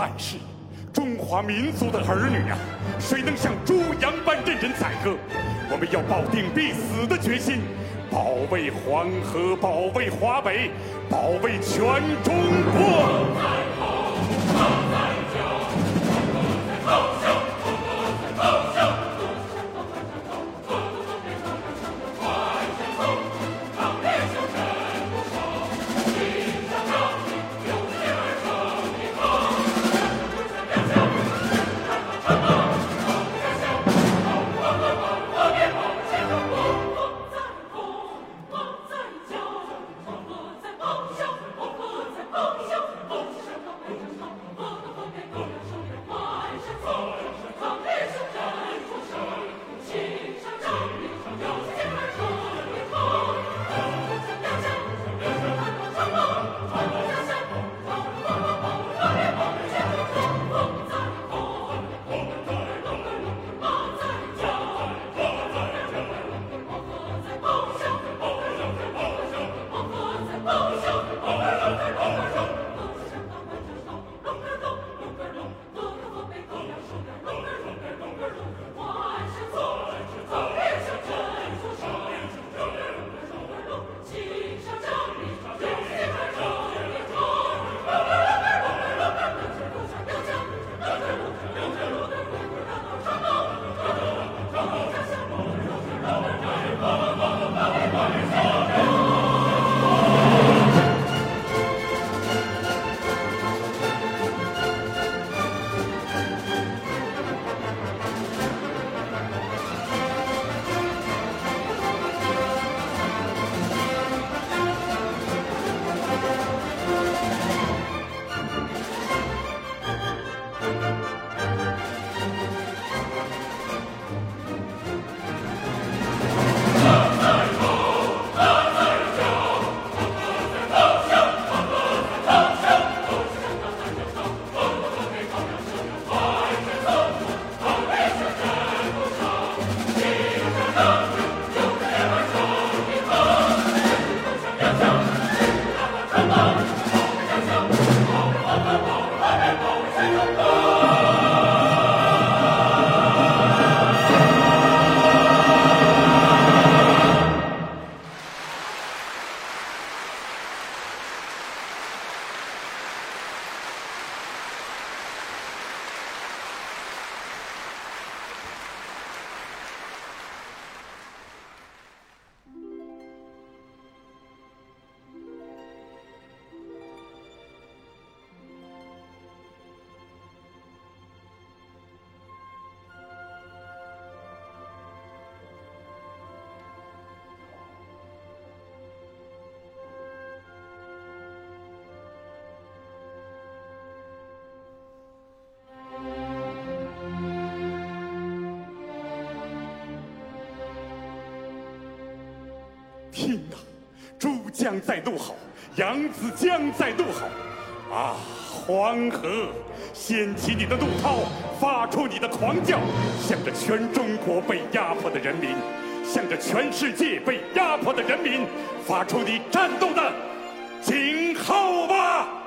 但是，中华民族的儿女啊，谁能像猪羊般任人宰割？我们要抱定必死的决心，保卫黄河，保卫华北，保卫全中国。天呐珠江在怒吼扬子江在怒吼啊黄河掀起你的怒涛发出你的狂叫向着全中国被压迫的人民向着全世界被压迫的人民发出你战斗的警号吧！